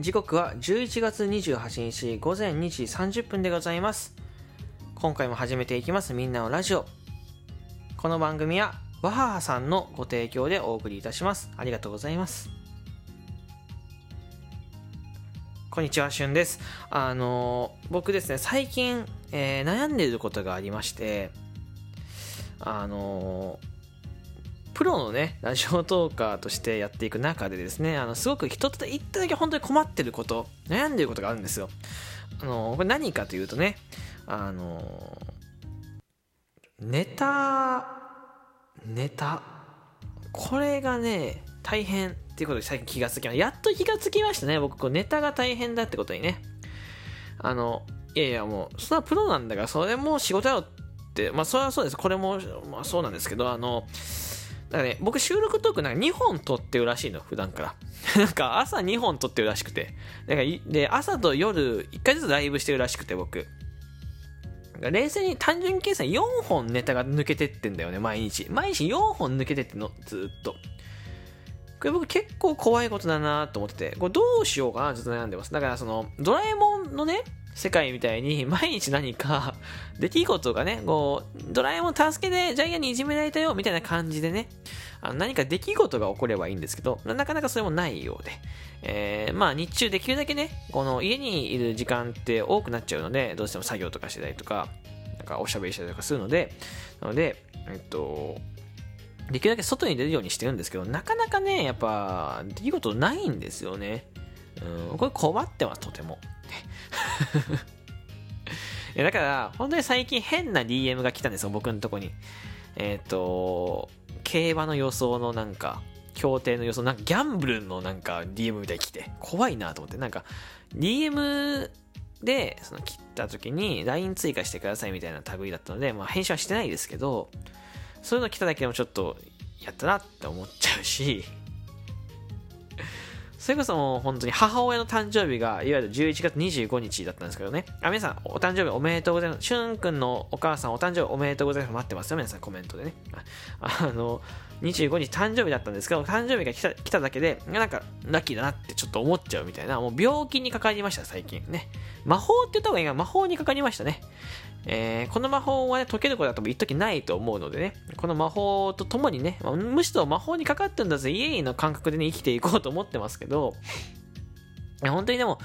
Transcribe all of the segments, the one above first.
時刻は11月28日午前2時30分でございます。今回も始めていきます。みんなのラジオ。この番組はわははさんのご提供でお送りいたします。ありがとうございます。こんにちはしゅんです。あの僕ですね最近、えー、悩んでいることがありましてあのプロのね、ラジオトーカーとしてやっていく中でですね、あの、すごく一つ一っただけ本当に困ってること、悩んでることがあるんですよ。あの、これ何かというとね、あの、ネタ、ネタ、これがね、大変っていうことで最近気がつきました。やっと気がつきましたね。僕、こうネタが大変だってことにね。あの、いやいやもう、そんなプロなんだから、それも仕事だよって、まあそれはそうです。これも、まあそうなんですけど、あの、だからね、僕収録トークなんか2本撮ってるらしいの、普段から。なんか朝2本撮ってるらしくて。だかで、朝と夜1回ずつライブしてるらしくて、僕。冷静に単純計算4本ネタが抜けてってんだよね、毎日。毎日4本抜けてっての、ずっと。これ僕結構怖いことだなと思ってて、これどうしようかなずっと悩んでます。だからその、ドラえもんのね、世界みたいに毎日何か出来事がね、こう、ドラえもん助けてジャイアンにいじめられたよみたいな感じでね、あの何か出来事が起こればいいんですけど、なかなかそれもないようで、えー、まあ日中できるだけね、この家にいる時間って多くなっちゃうので、どうしても作業とかしてたりとか、なんかおしゃべりしたりとかするので、なので、えっと、できるだけ外に出るようにしてるんですけど、なかなかね、やっぱ、出来事ないんですよね。うん、これ困ってます、とても。だから、本当に最近変な DM が来たんですよ、僕のとこに。えっ、ー、と、競馬の予想のなんか、協定の予想、なんかギャンブルのなんか DM みたいに来て、怖いなと思って、なんか、DM で、その切った時に LINE 追加してくださいみたいな類だったので、まあ返信はしてないですけど、そういうの来ただけでもちょっと、やったなって思っちゃうし、それこそもう本当に母親の誕生日が、いわゆる11月25日だったんですけどね。あ、皆さん、お誕生日おめでとうございます。しゅんくんのお母さん、お誕生日おめでとうございます。待ってますよ、皆さん、コメントでね。あの、25日誕生日だったんですけど、誕生日が来た来ただけで、なんか、ラッキーだなってちょっと思っちゃうみたいな、もう病気にかかりました、最近ね。魔法って言った方がいいが、魔法にかかりましたね。えー、この魔法はね、解けることは多分一時ないと思うのでね、この魔法とともにね、むしろ魔法にかかってんだぜ、イエーイの感覚でね、生きていこうと思ってますけど、本当にでも、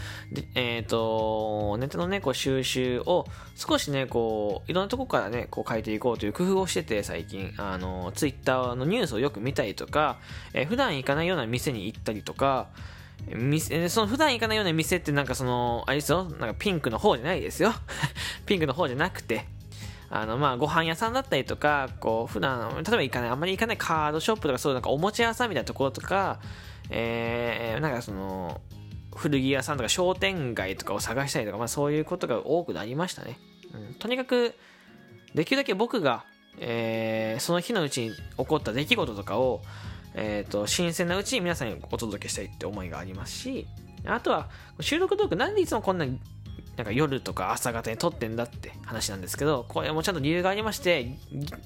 えっ、ー、と、ネットのね、こう収集を少しね、こう、いろんなとこからね、こう変えていこうという工夫をしてて、最近、あの、ツイッターのニュースをよく見たりとか、えー、普段行かないような店に行ったりとか、店、その普段行かないような店ってなんかその、あれですよ、なんかピンクの方じゃないですよ。ピンクの方じゃなくて、あの、まあ、ご飯屋さんだったりとか、こう、普段、例えば行かない、あんまり行かないカードショップとか、そういうなんかおもちゃ屋さんみたいなところとか、えー、なんかその、古着屋さんとか商店街とかを探したりとか、まあそういうことが多くなりましたね。うん、とにかく、できるだけ僕が、えー、その日のうちに起こった出来事とかを、えっ、ー、と、新鮮なうちに皆さんにお届けしたいって思いがありますし、あとは、収録トークなんでいつもこんななんか夜とか朝方に撮ってんだって話なんですけど、これもちゃんと理由がありまして、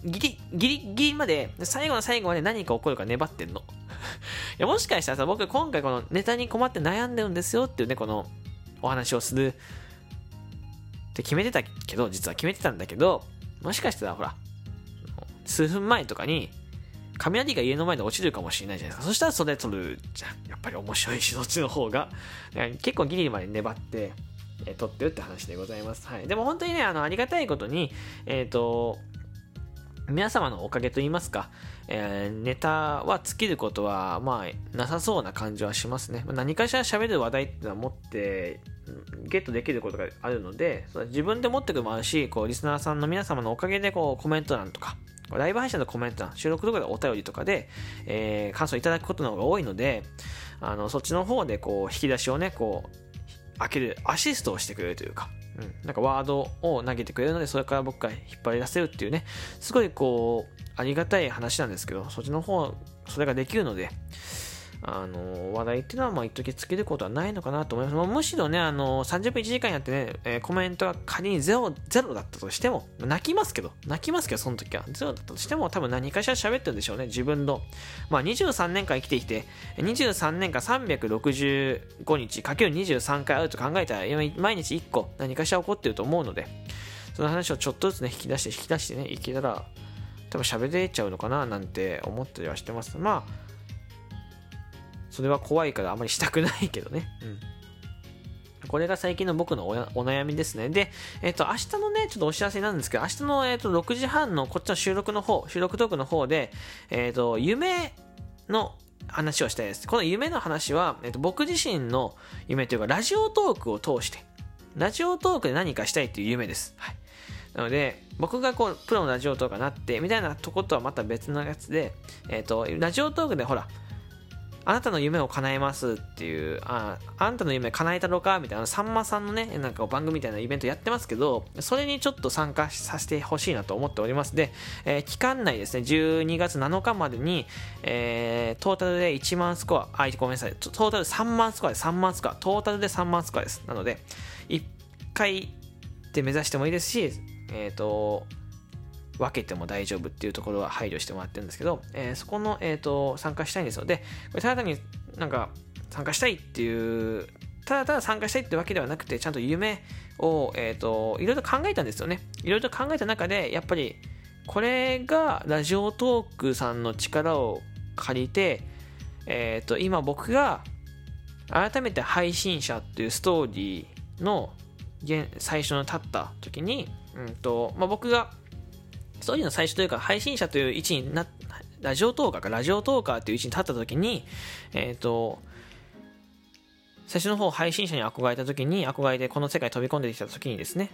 ギリ、ギリギリまで、最後の最後まで何か起こるか粘ってんの。いや、もしかしたらさ、僕今回このネタに困って悩んでるんですよっていうね、このお話をするって決めてたけど、実は決めてたんだけど、もしかしたらほら、数分前とかに、雷が家の前で落ちるかもしれないじゃないですか。そしたらそれ撮るじゃん。やっぱり面白いし、そっちの方が。結構ギリまで粘って、えー、撮ってるって話でございます。はい。でも本当にね、あの、ありがたいことに、えっ、ー、と、皆様のおかげと言いますか、えー、ネタは尽きることは、まあ、なさそうな感じはしますね。何かしら喋る話題っていうのは持って、ゲットできることがあるので、自分で持ってくるもあるし、こう、リスナーさんの皆様のおかげで、こう、コメント欄とか、ライブ配信のコメント欄、収録とかでお便りとかで、えー、感想いただくことの方が多いので、あの、そっちの方で、こう、引き出しをね、こう、開けるアシストをしてくれるというか、うん、なんかワードを投げてくれるので、それから僕が引っ張り出せるっていうね、すごいこう、ありがたい話なんですけど、そっちの方、それができるので、あの話題っていうのはまあ一時尽きることはないのかなと思います。まあ、むしろね、あの30分1時間やってね、えー、コメントが仮にゼロゼロだったとしても、泣きますけど、泣きますけど、その時は。ゼロだったとしても、多分何かしら喋ってるんでしょうね、自分の。まあ、23年間生きてきて、23年間365日かける23回あると考えたら、毎日1個何かしら起こってると思うので、その話をちょっとずつね、引き出して、引き出してね、いけたら、多分喋れちゃうのかななんて思ったりはしてます。まあ、それは怖いからあまりしたくないけどね。うん。これが最近の僕のお悩みですね。で、えっ、ー、と、明日のね、ちょっとお知らせなんですけど、明日の、えっ、ー、と、6時半のこっちの収録の方、収録トークの方で、えっ、ー、と、夢の話をしたいです。この夢の話は、えっと、僕自身の夢というか、ラジオトークを通して、ラジオトークで何かしたいっていう夢です。はい。なので、僕がこう、プロのラジオトークになって、みたいなとことはまた別のやつで、えっ、と、ラジオトークでほら、あなたの夢を叶えますっていう、ああなたの夢叶えたのかみたいな、さんまさんのね、なんか番組みたいなイベントやってますけど、それにちょっと参加させてほしいなと思っております。で、えー、期間内ですね、12月7日までに、えー、トータルで1万スコア、あ、ごめんなさい、トータル3万スコアです、3万スコア、トータルで3万スコアです。なので、1回で目指してもいいですし、えっ、ー、と、分けても大丈夫っていうところは配慮してもらってるんですけど、えー、そこの、えーと、参加したいんですよ。で、これただ単になんか参加したいっていう、ただただ参加したいってわけではなくて、ちゃんと夢を、え、ー、と、いろいろ考えたんですよね。いろいろ考えた中で、やっぱり、これがラジオトークさんの力を借りて、え、ー、と、今僕が改めて配信者っていうストーリーの最初の立った時に、うんとまあ、僕がそういうの最初というか、配信者という位置にな、ラジオトーカーか、ラジオトーカーという位置に立った時に、えっ、ー、と、最初の方配信者に憧れた時に、憧れてこの世界飛び込んできた時にですね、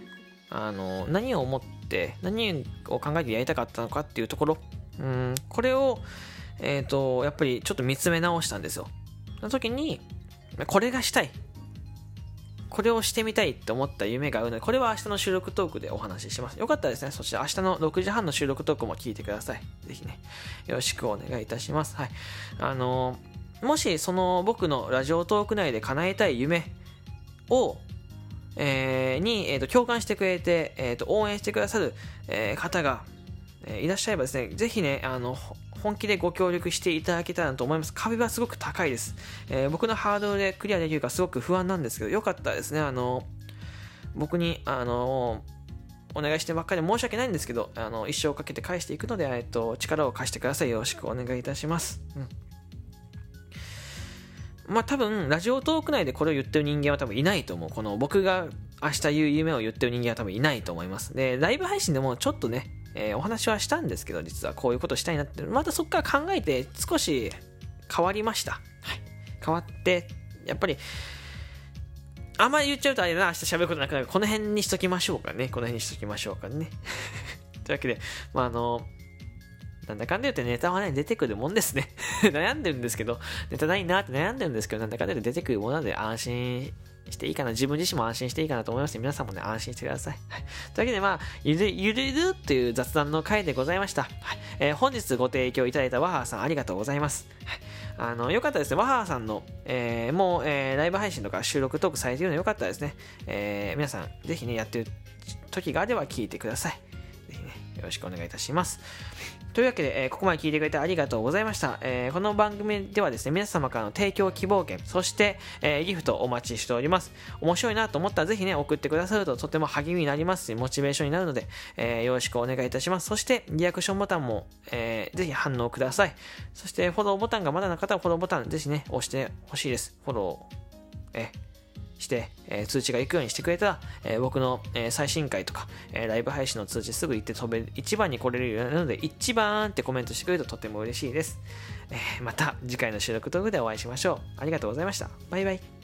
あの、何を思って、何を考えてやりたかったのかっていうところ、うん、これを、えっ、ー、と、やっぱりちょっと見つめ直したんですよ。その時に、これがしたい。これをしてみたいって思った夢があるので、これは明日の収録トークでお話しします。よかったらですね、そして明日の6時半の収録トークも聞いてください。ぜひね、よろしくお願いいたします。はい。あのー、もしその僕のラジオトーク内で叶えたい夢を、えー、に、えーと、共感してくれて、えーと、応援してくださる、えー、方が、えー、いらっしゃればですね、ぜひね、あの、本気でご協力していただけたらと思います。壁はすごく高いです。えー、僕のハードルでクリアできるかすごく不安なんですけど、よかったですね、あの、僕に、あの、お願いしてばっかり申し訳ないんですけど、あの、一生かけて返していくので、えっと、力を貸してください。よろしくお願いいたします。うん。まあ多分、ラジオトーク内でこれを言ってる人間は多分いないと思う。この僕が明日言う夢を言ってる人間は多分いないと思います。で、ライブ配信でもちょっとね、えー、お話はしたんですけど、実はこういうことしたいなって、またそこから考えて少し変わりました。はい。変わって、やっぱり、あんまり言っちゃうとあれだな、明日喋ることなくなるこの辺にしときましょうかね。この辺にしときましょうかね。というわけで、まあ、あの、なんだかんだ言ってネタはね、出てくるもんですね。悩んでるんですけど、ネタないなって悩んでるんですけど、なんだかんだ言って出てくるもので安心していいかな、自分自身も安心していいかなと思います皆さんもね、安心してください。はい。というわけで、まあ、ゆるゆるゆるっていう雑談の回でございました。はい。えー、本日ご提供いただいたワハーさんありがとうございます。はい。あの、よかったですね。ワハーさんの、えー、もう、えー、ライブ配信とか収録トークされているのよかったですね。えー、皆さん、ぜひね、やってる時があれば聞いてください。ぜひね、よろしくお願いいたします。というわけで、えー、ここまで聞いてくれてありがとうございました。えー、この番組ではですね、皆様からの提供希望券、そして、えー、ギフトお待ちしております。面白いなと思ったらぜひね、送ってくださるととても励みになりますし、モチベーションになるので、えよろしくお願いいたします。そして、リアクションボタンも、えぜひ反応ください。そして、フォローボタンがまだな方はフォローボタン、ぜひね、押してほしいです。フォロー、えして、えー、通知が行くようにしてくれたら、えー、僕の、えー、最新回とか、えライブ配信の通知すぐ行って飛べ、一番に来れるようになるので、一番ってコメントしてくれるととても嬉しいです。えまた次回の収録動画でお会いしましょう。ありがとうございました。バイバイ。